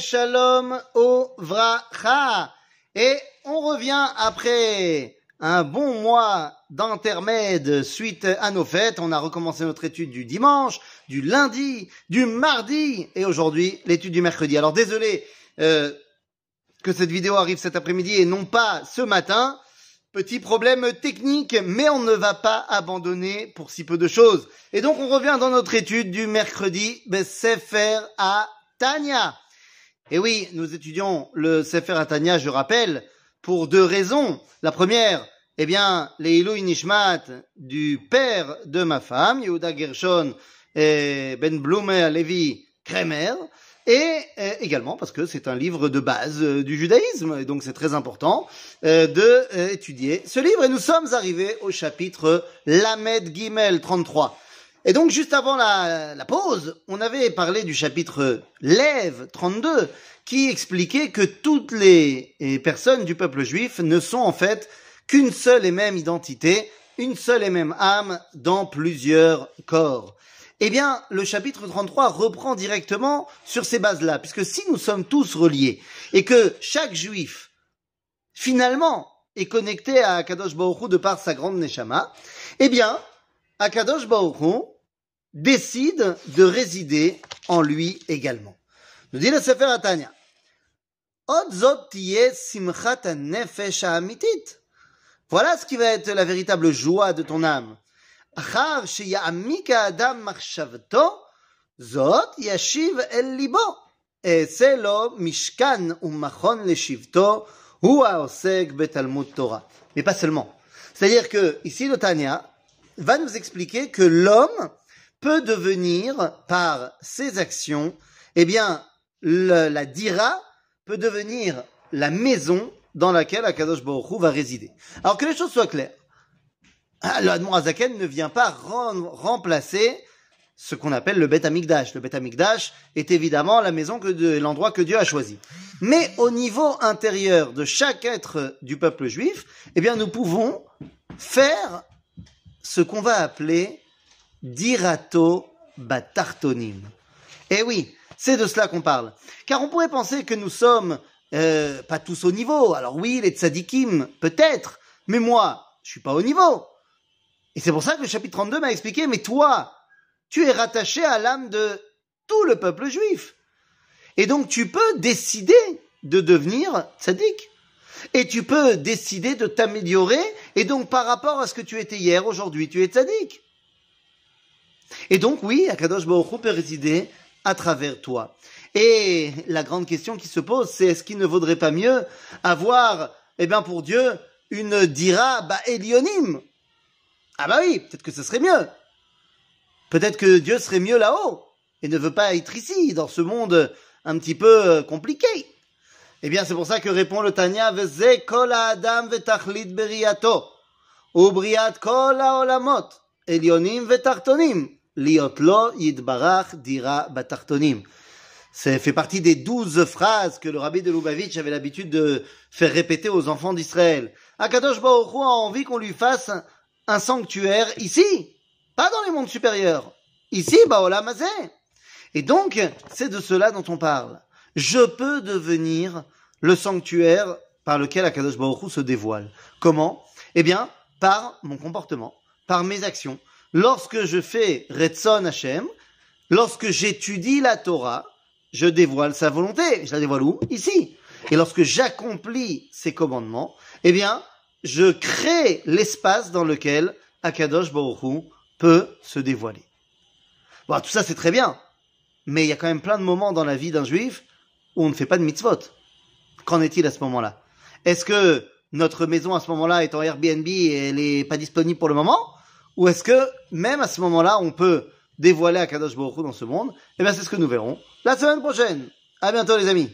Shalom Vracha. Et on revient après un bon mois d'intermède suite à nos fêtes. On a recommencé notre étude du dimanche, du lundi, du mardi et aujourd'hui l'étude du mercredi. Alors désolé euh, que cette vidéo arrive cet après-midi et non pas ce matin. Petit problème technique, mais on ne va pas abandonner pour si peu de choses. Et donc on revient dans notre étude du mercredi, Sefer à Tanya. Et oui, nous étudions le Sefer Atania, je rappelle, pour deux raisons. La première, eh bien, les Ilou Nishmat du père de ma femme, Yehuda Gershon et Ben Blume Levi Kremer, et euh, également parce que c'est un livre de base euh, du judaïsme, et donc c'est très important euh, de étudier ce livre. Et nous sommes arrivés au chapitre Lamed Gimel 33. Et donc, juste avant la, pause, on avait parlé du chapitre Lève 32, qui expliquait que toutes les personnes du peuple juif ne sont en fait qu'une seule et même identité, une seule et même âme dans plusieurs corps. Eh bien, le chapitre 33 reprend directement sur ces bases-là, puisque si nous sommes tous reliés, et que chaque juif, finalement, est connecté à Kadosh Baruch de par sa grande Neshama, eh bien, Akadosh Baruch décide de résider en lui également. Nous dit le Sefer Atania. Voilà ce qui va être la véritable joie de ton âme. Mais pas seulement. C'est-à-dire que, ici, le Tanya va nous expliquer que l'homme peut devenir, par ses actions, eh bien, la dira peut devenir la maison dans laquelle Akadosh Baruch va résider. Alors que les choses soient claires. Ah, le Azaken ne vient pas remplacer ce qu'on appelle le Bet Amikdash. Le Bet Amikdash est évidemment la maison que l'endroit que Dieu a choisi. Mais au niveau intérieur de chaque être du peuple juif, eh bien, nous pouvons faire ce qu'on va appeler dirato batartonim. Eh oui, c'est de cela qu'on parle. Car on pourrait penser que nous sommes euh, pas tous au niveau. Alors oui, les tzadikim, peut-être, mais moi, je suis pas au niveau. Et c'est pour ça que le chapitre 32 m'a expliqué, mais toi, tu es rattaché à l'âme de tout le peuple juif. Et donc tu peux décider de devenir tzadik. Et tu peux décider de t'améliorer, et donc par rapport à ce que tu étais hier, aujourd'hui, tu es tzaddik. Et donc oui, Akadosh Baruch peut résider à travers toi. Et la grande question qui se pose, c'est est-ce qu'il ne vaudrait pas mieux avoir, eh bien pour Dieu, une dira ba elionim Ah bah oui, peut-être que ce serait mieux. Peut-être que Dieu serait mieux là-haut et ne veut pas être ici, dans ce monde un petit peu euh, compliqué. Eh bien, c'est pour ça que répond le Tanya, Veze kol adam vetachlit beriato, ubriat kol haolamot, elionim vetartonim, liot lo yidbarach dira batartonim. Ça fait partie des douze phrases que le rabbi de Lubavitch avait l'habitude de faire répéter aux enfants d'Israël. Akadosh Baruch a envie qu'on lui fasse un sanctuaire ici, pas dans les mondes supérieurs. Ici, Baolam Et donc, c'est de cela dont on parle je peux devenir le sanctuaire par lequel Akadosh Baruch se dévoile. Comment? Eh bien, par mon comportement, par mes actions. Lorsque je fais Retzon Hashem, lorsque j'étudie la Torah, je dévoile sa volonté. Je la dévoile où? Ici. Et lorsque j'accomplis ses commandements, eh bien, je crée l'espace dans lequel Akadosh Baruch peut se dévoiler. Bon, tout ça c'est très bien, mais il y a quand même plein de moments dans la vie d'un juif où on ne fait pas de mitzvot. Qu'en est-il à ce moment-là? Est-ce que notre maison à ce moment-là est en Airbnb et elle n'est pas disponible pour le moment? Ou est-ce que même à ce moment-là, on peut dévoiler à Kadosh Baruch dans ce monde? Eh bien, c'est ce que nous verrons la semaine prochaine. À bientôt les amis